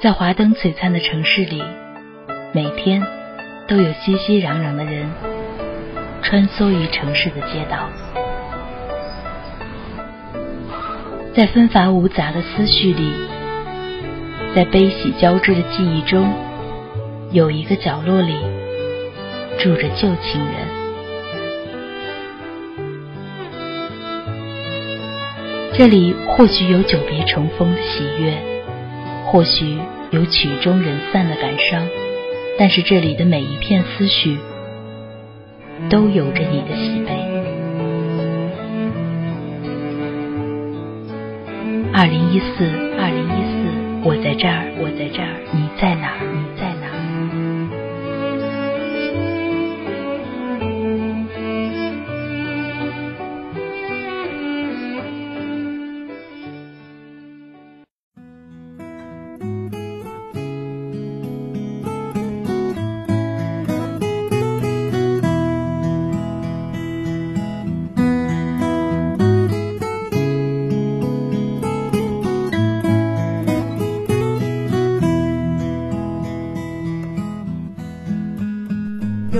在华灯璀璨的城市里，每天都有熙熙攘攘的人穿梭于城市的街道。在纷繁芜杂的思绪里，在悲喜交织的记忆中，有一个角落里住着旧情人。这里或许有久别重逢的喜悦，或许有曲终人散的感伤，但是这里的每一片思绪，都有着你的喜悲。二零一四，二零一四，我在这儿，我在这儿，你在哪？儿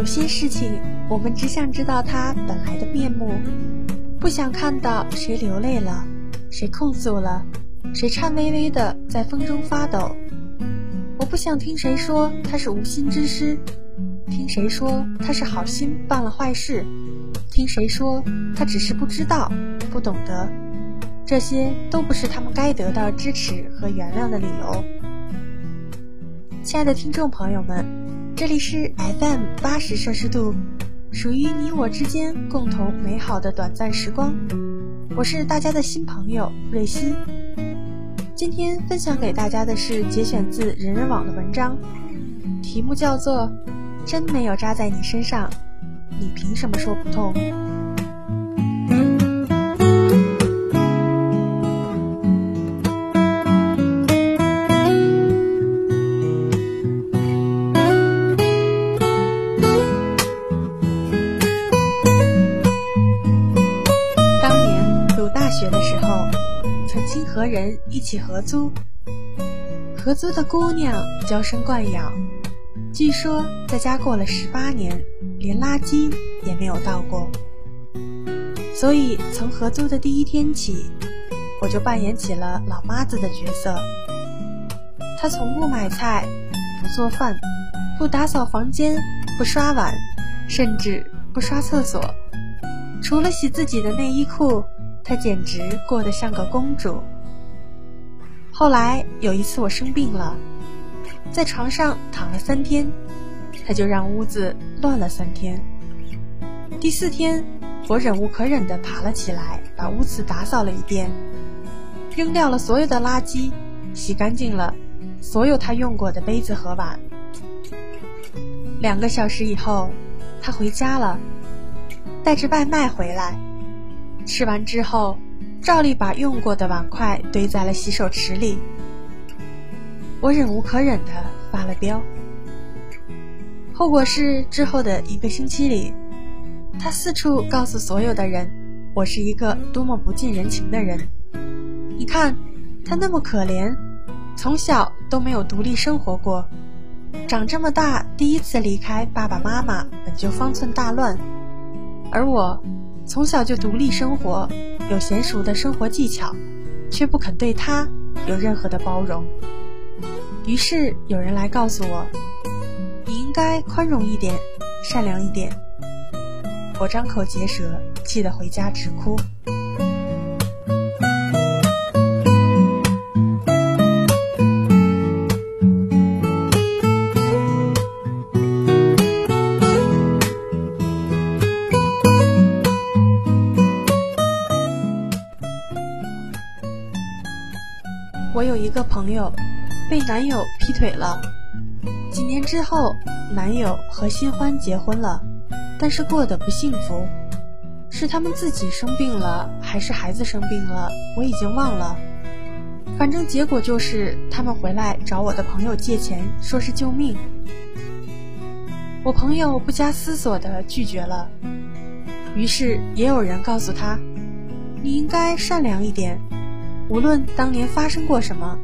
有些事情，我们只想知道它本来的面目，不想看到谁流泪了，谁控诉了，谁颤巍巍的在风中发抖。我不想听谁说他是无心之失，听谁说他是好心办了坏事，听谁说他只是不知道、不懂得，这些都不是他们该得到支持和原谅的理由。亲爱的听众朋友们。这里是 FM 八十摄氏度，属于你我之间共同美好的短暂时光。我是大家的新朋友瑞希。今天分享给大家的是节选自人人网的文章，题目叫做《真没有扎在你身上，你凭什么说不痛》。和人一起合租，合租的姑娘娇生惯养，据说在家过了十八年，连垃圾也没有倒过。所以从合租的第一天起，我就扮演起了老妈子的角色。她从不买菜，不做饭，不打扫房间，不刷碗，甚至不刷厕所，除了洗自己的内衣裤，她简直过得像个公主。后来有一次我生病了，在床上躺了三天，他就让屋子乱了三天。第四天，我忍无可忍地爬了起来，把屋子打扫了一遍，扔掉了所有的垃圾，洗干净了所有他用过的杯子和碗。两个小时以后，他回家了，带着外卖回来，吃完之后。照例把用过的碗筷堆在了洗手池里，我忍无可忍的发了飙。后果是之后的一个星期里，他四处告诉所有的人，我是一个多么不近人情的人。你看，他那么可怜，从小都没有独立生活过，长这么大第一次离开爸爸妈妈，本就方寸大乱，而我。从小就独立生活，有娴熟的生活技巧，却不肯对他有任何的包容。于是有人来告诉我：“你应该宽容一点，善良一点。”我张口结舌，气得回家直哭。我有一个朋友，被男友劈腿了。几年之后，男友和新欢结婚了，但是过得不幸福。是他们自己生病了，还是孩子生病了？我已经忘了。反正结果就是他们回来找我的朋友借钱，说是救命。我朋友不加思索地拒绝了。于是也有人告诉他：“你应该善良一点。”无论当年发生过什么，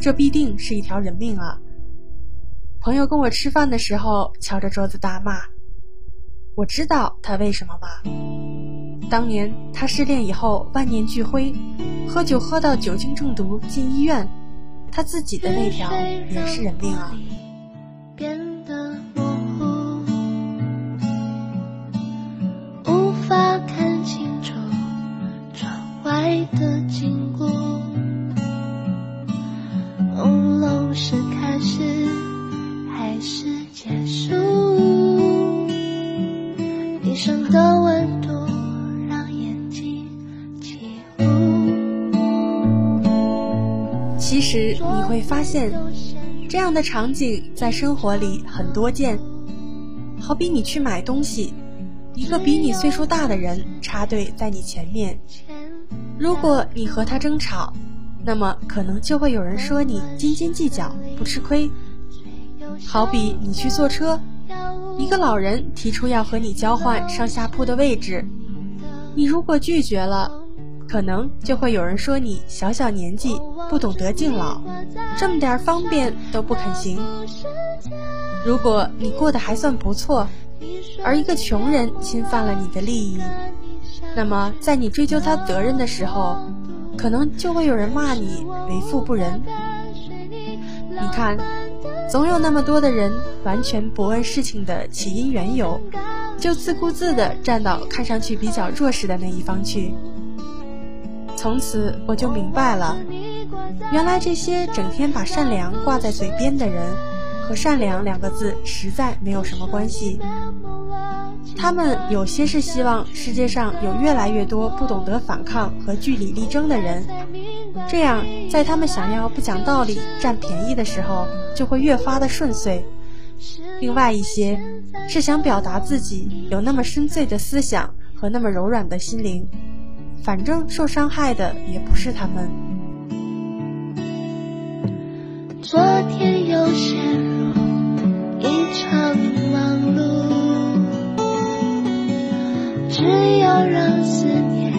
这必定是一条人命啊！朋友跟我吃饭的时候，敲着桌子大骂。我知道他为什么骂。当年他失恋以后，万念俱灰，喝酒喝到酒精中毒进医院，他自己的那条也是人命啊。其实你会发现，这样的场景在生活里很多见。好比你去买东西，一个比你岁数大的人插队在你前面，如果你和他争吵，那么可能就会有人说你斤斤计较，不吃亏。好比你去坐车，一个老人提出要和你交换上下铺的位置，你如果拒绝了。可能就会有人说你小小年纪不懂得敬老，这么点方便都不肯行。如果你过得还算不错，而一个穷人侵犯了你的利益，那么在你追究他责任的时候，可能就会有人骂你为富不仁。你看，总有那么多的人完全不问事情的起因缘由，就自顾自地站到看上去比较弱势的那一方去。从此我就明白了，原来这些整天把善良挂在嘴边的人，和善良两个字实在没有什么关系。他们有些是希望世界上有越来越多不懂得反抗和据理力争的人，这样在他们想要不讲道理、占便宜的时候，就会越发的顺遂。另外一些是想表达自己有那么深邃的思想和那么柔软的心灵。反正受伤害的也不是他们。昨天又陷入一场忙碌，只有让思念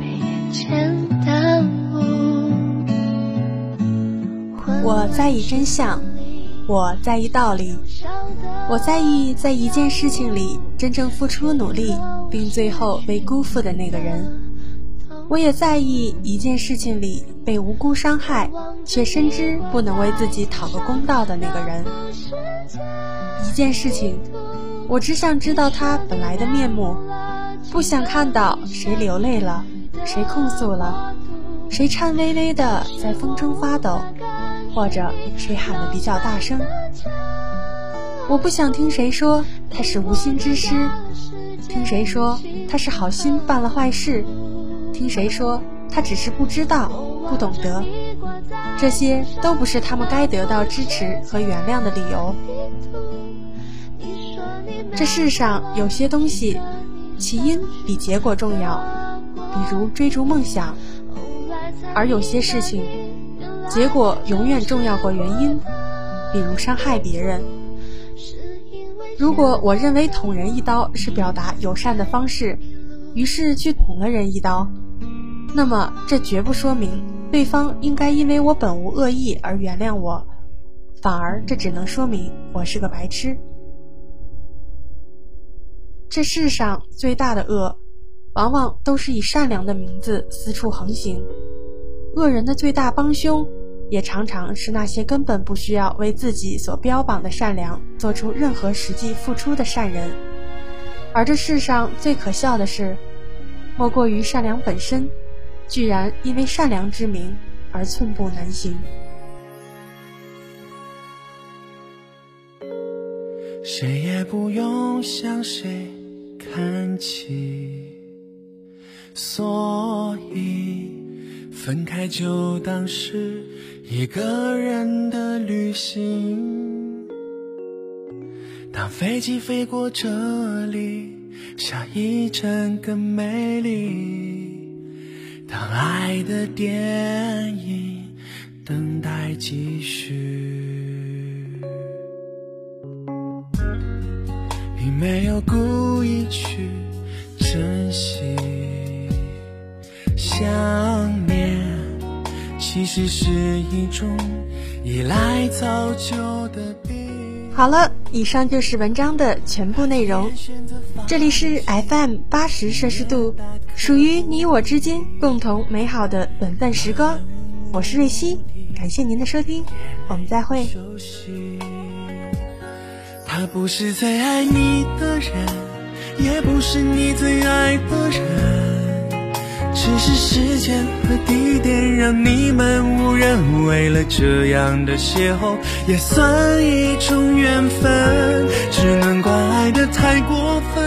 被眼前耽误。我在意真相，我在意道理，我在意在一件事情里真正付出努力，并最后被辜负的那个人。我也在意一件事情里被无辜伤害，却深知不能为自己讨个公道的那个人。一件事情，我只想知道他本来的面目，不想看到谁流泪了，谁控诉了，谁颤巍巍的在风中发抖，或者谁喊的比较大声。我不想听谁说他是无心之失，听谁说他是好心办了坏事。听谁说他只是不知道、不懂得，这些都不是他们该得到支持和原谅的理由。这世上有些东西，起因比结果重要，比如追逐梦想；而有些事情，结果永远重要过原因，比如伤害别人。如果我认为捅人一刀是表达友善的方式，于是去捅了人一刀。那么，这绝不说明对方应该因为我本无恶意而原谅我，反而这只能说明我是个白痴。这世上最大的恶，往往都是以善良的名字四处横行；恶人的最大帮凶，也常常是那些根本不需要为自己所标榜的善良做出任何实际付出的善人。而这世上最可笑的是，莫过于善良本身。居然因为善良之名而寸步难行。谁也不用向谁看齐，所以分开就当是一个人的旅行。当飞机飞过这里，下一站更美丽。当爱的电影等待继续，并没有故意去珍惜，想念其实是一种依赖早就的病。好了，以上就是文章的全部内容。这里是 FM 八十摄氏度，属于你我之间共同美好的本分时光。我是瑞希，感谢您的收听，我们再会。他不是最爱你的人，也不是你最爱的人，只是时间和地点让你们无人。为了这样的邂逅，也算一种缘分。只能怪爱的太过分，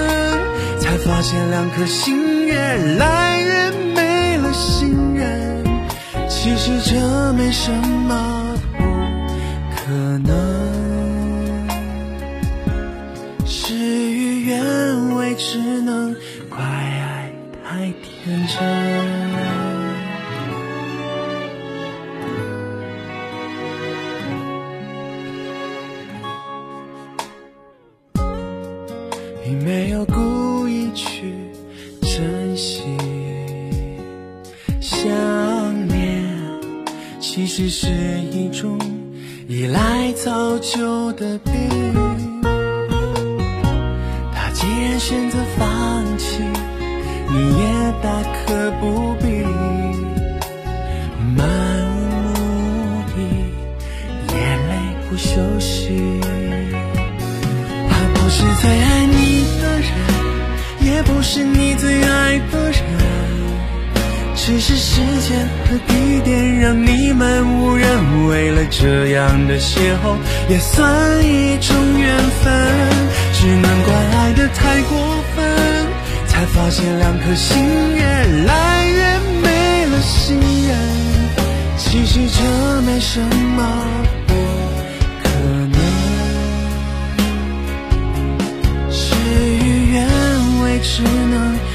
发现两颗心越来越没了信任。其实这没什么不可能，事与愿违，只能怪爱太天真。早就的病。他既然选择放弃，你也大可不必漫无目的，眼泪不休息。他不是最爱你的人，也不是你最爱的。只是时间和地点让你们无人，为了这样的邂逅也算一种缘分。只能怪爱的太过分，才发现两颗心越来越没了信任。其实这没什么可能，事与愿违，只能。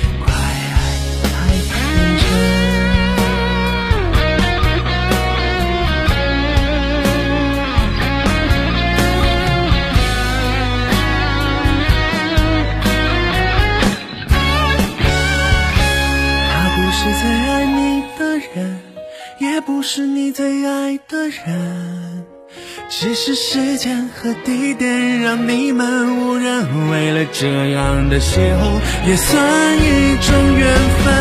是时间和地点让你们无人。为了这样的邂逅，也算一种缘分。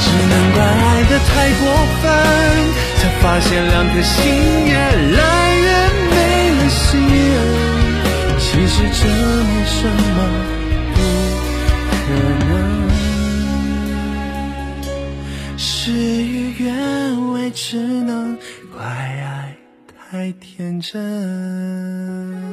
只能怪爱的太过分，才发现两颗心越来越没了信任。其实这没什么不可能，事与愿违。只能怪太天真。